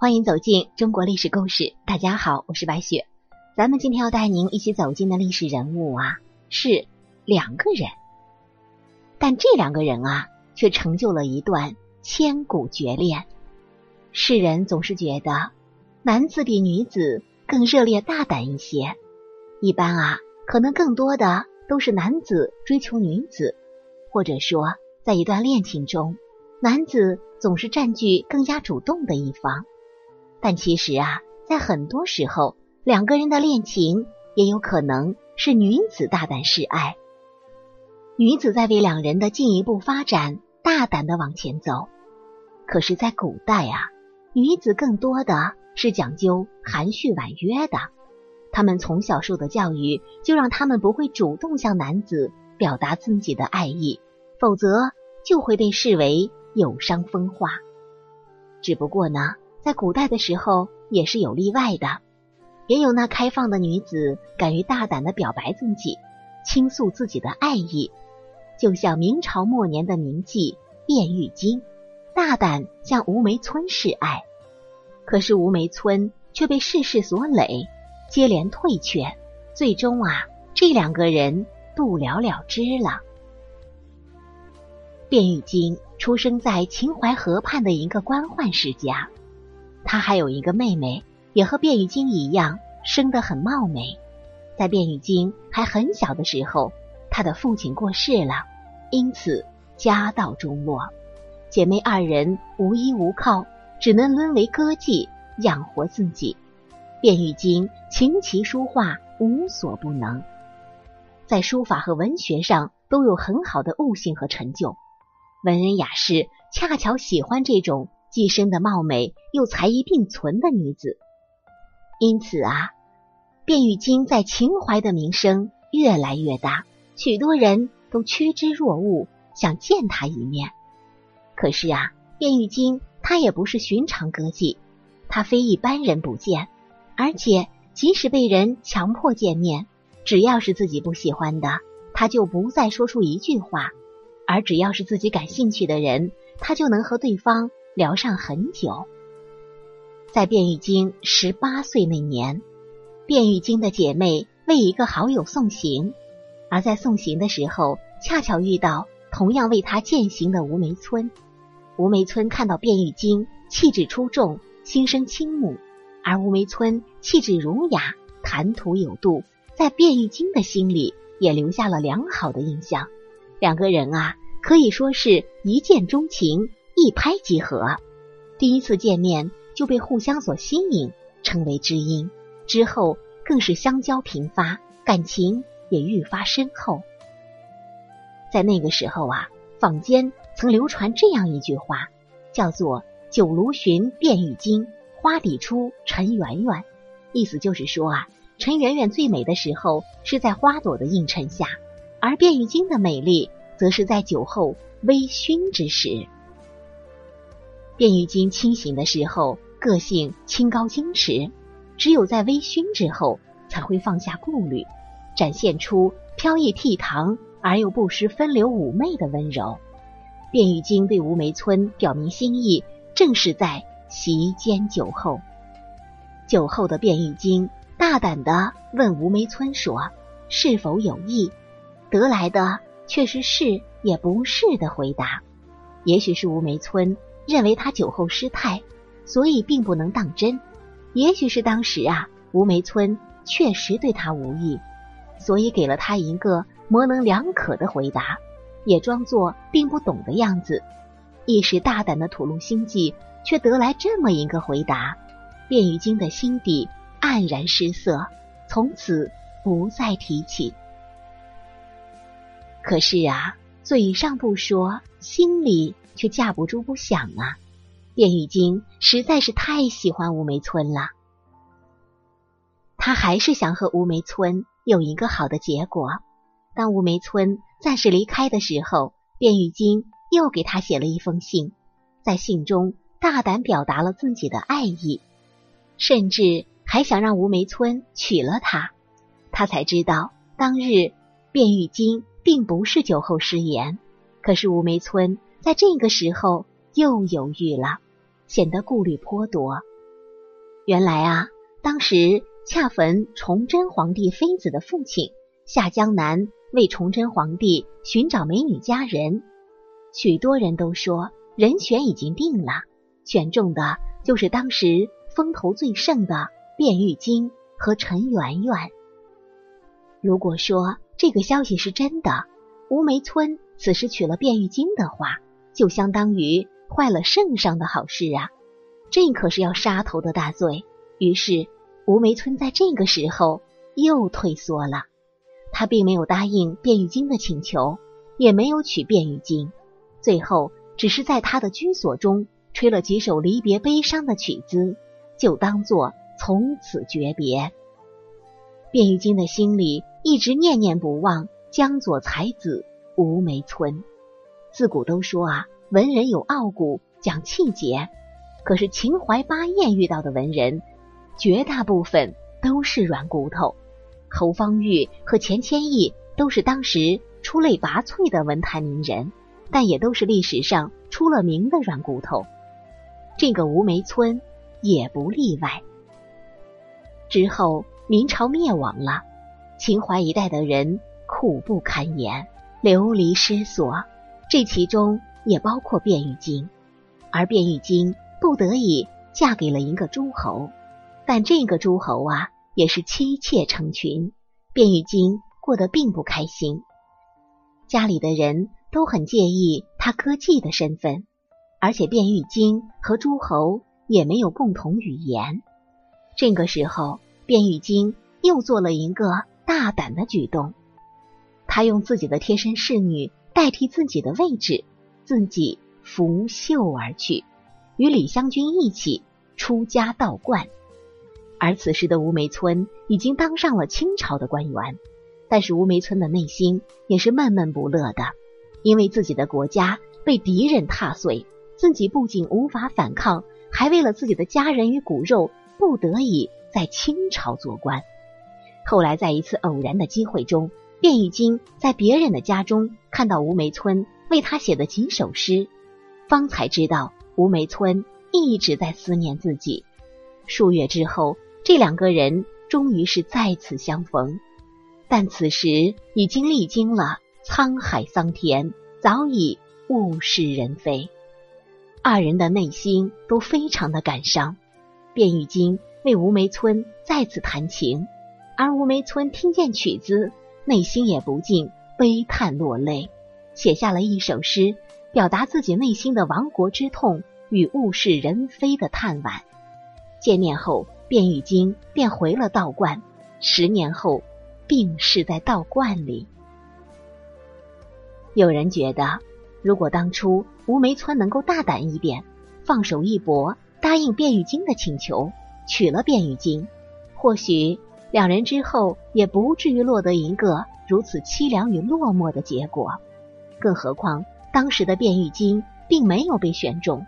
欢迎走进中国历史故事。大家好，我是白雪。咱们今天要带您一起走进的历史人物啊，是两个人，但这两个人啊，却成就了一段千古绝恋。世人总是觉得男子比女子更热烈大胆一些，一般啊，可能更多的都是男子追求女子，或者说，在一段恋情中，男子总是占据更加主动的一方。但其实啊，在很多时候，两个人的恋情也有可能是女子大胆示爱，女子在为两人的进一步发展大胆的往前走。可是，在古代啊，女子更多的是讲究含蓄婉约的，她们从小受的教育就让她们不会主动向男子表达自己的爱意，否则就会被视为有伤风化。只不过呢。在古代的时候也是有例外的，也有那开放的女子敢于大胆的表白自己，倾诉自己的爱意，就像明朝末年的名妓卞玉京，大胆向吴梅村示爱。可是吴梅村却被世事所累，接连退却，最终啊，这两个人不了了之了。卞玉京出生在秦淮河畔的一个官宦世家。他还有一个妹妹，也和卞玉京一样，生得很貌美。在卞玉京还很小的时候，他的父亲过世了，因此家道中落，姐妹二人无依无靠，只能沦为歌妓养活自己。卞玉京琴棋书画无所不能，在书法和文学上都有很好的悟性和成就。文人雅士恰巧喜欢这种。既生的貌美又才艺并存的女子，因此啊，卞玉京在秦淮的名声越来越大，许多人都趋之若鹜，想见他一面。可是啊，卞玉京他也不是寻常歌妓，他非一般人不见，而且即使被人强迫见面，只要是自己不喜欢的，他就不再说出一句话；而只要是自己感兴趣的人，他就能和对方。聊上很久，在卞玉京十八岁那年，卞玉京的姐妹为一个好友送行，而在送行的时候，恰巧遇到同样为他饯行的吴梅村。吴梅村看到卞玉京气质出众，心生倾慕，而吴梅村气质儒雅，谈吐有度，在卞玉京的心里也留下了良好的印象。两个人啊，可以说是一见钟情。一拍即合，第一次见面就被互相所吸引，成为知音。之后更是相交频发，感情也愈发深厚。在那个时候啊，坊间曾流传这样一句话，叫做“酒炉寻卞玉京，花底出陈圆圆”。意思就是说啊，陈圆圆最美的时候是在花朵的映衬下，而卞玉京的美丽则是在酒后微醺之时。卞玉京清醒的时候，个性清高矜持；只有在微醺之后，才会放下顾虑，展现出飘逸倜傥而又不失风流妩媚的温柔。卞玉京对吴梅村表明心意，正是在席间酒后。酒后的卞玉京大胆的问吴梅村说：“是否有意？”得来的却是是也不是的回答。也许是吴梅村。认为他酒后失态，所以并不能当真。也许是当时啊，吴梅村确实对他无意，所以给了他一个模棱两可的回答，也装作并不懂的样子。一时大胆的吐露心迹，却得来这么一个回答，卞玉京的心底黯然失色，从此不再提起。可是啊，嘴上不说，心里。却架不住不想啊！卞玉京实在是太喜欢吴梅村了，他还是想和吴梅村有一个好的结果。当吴梅村暂时离开的时候，卞玉京又给他写了一封信，在信中大胆表达了自己的爱意，甚至还想让吴梅村娶了他。他才知道，当日卞玉京并不是酒后失言，可是吴梅村。在这个时候又犹豫了，显得顾虑颇多。原来啊，当时恰逢崇祯皇帝妃子的父亲下江南为崇祯皇帝寻找美女佳人，许多人都说人选已经定了，选中的就是当时风头最盛的卞玉京和陈圆圆。如果说这个消息是真的，吴梅村此时娶了卞玉京的话，就相当于坏了圣上的好事啊！这可是要杀头的大罪。于是，吴梅村在这个时候又退缩了。他并没有答应卞玉京的请求，也没有娶卞玉京，最后只是在他的居所中吹了几首离别悲伤的曲子，就当做从此诀别。卞玉京的心里一直念念不忘江左才子吴梅村。自古都说啊，文人有傲骨，讲气节。可是秦淮八艳遇到的文人，绝大部分都是软骨头。侯方域和钱谦益都是当时出类拔萃的文坛名人，但也都是历史上出了名的软骨头。这个吴梅村也不例外。之后明朝灭亡了，秦淮一带的人苦不堪言，流离失所，这其中也包括卞玉京，而卞玉京。不得已嫁给了一个诸侯，但这个诸侯啊，也是妻妾成群，卞玉京过得并不开心。家里的人都很介意他歌妓的身份，而且卞玉京和诸侯也没有共同语言。这个时候，卞玉京又做了一个大胆的举动，他用自己的贴身侍女代替自己的位置，自己拂袖而去。与李香君一起出家道观，而此时的吴梅村已经当上了清朝的官员，但是吴梅村的内心也是闷闷不乐的，因为自己的国家被敌人踏碎，自己不仅无法反抗，还为了自己的家人与骨肉，不得已在清朝做官。后来在一次偶然的机会中，卞玉京在别人的家中看到吴梅村为他写的几首诗，方才知道。吴梅村一直在思念自己。数月之后，这两个人终于是再次相逢，但此时已经历经了沧海桑田，早已物是人非。二人的内心都非常的感伤。卞玉京为吴梅村再次弹琴，而吴梅村听见曲子，内心也不禁悲叹落泪，写下了一首诗。表达自己内心的亡国之痛与物是人非的叹惋。见面后，卞玉京便回了道观。十年后，病逝在道观里。有人觉得，如果当初吴梅村能够大胆一点，放手一搏，答应卞玉京的请求，娶了卞玉京，或许两人之后也不至于落得一个如此凄凉与落寞的结果。更何况。当时的卞玉京并没有被选中，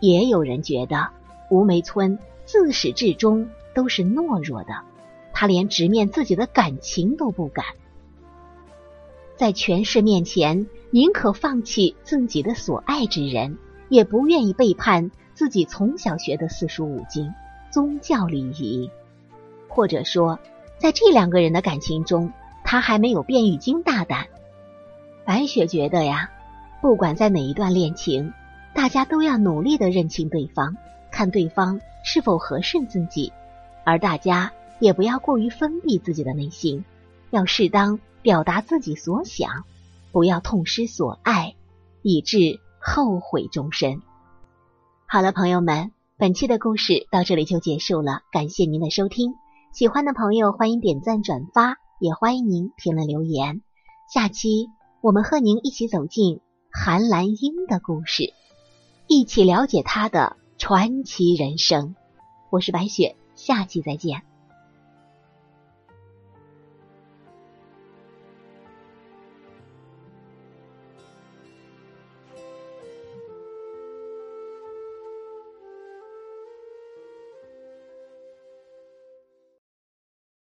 也有人觉得吴梅村自始至终都是懦弱的，他连直面自己的感情都不敢，在权势面前宁可放弃自己的所爱之人，也不愿意背叛自己从小学的四书五经、宗教礼仪。或者说，在这两个人的感情中，他还没有卞玉京大胆。白雪觉得呀。不管在哪一段恋情，大家都要努力的认清对方，看对方是否合适自己，而大家也不要过于封闭自己的内心，要适当表达自己所想，不要痛失所爱，以致后悔终身。好了，朋友们，本期的故事到这里就结束了，感谢您的收听。喜欢的朋友欢迎点赞转发，也欢迎您评论留言。下期我们和您一起走进。韩兰英的故事，一起了解她的传奇人生。我是白雪，下期再见。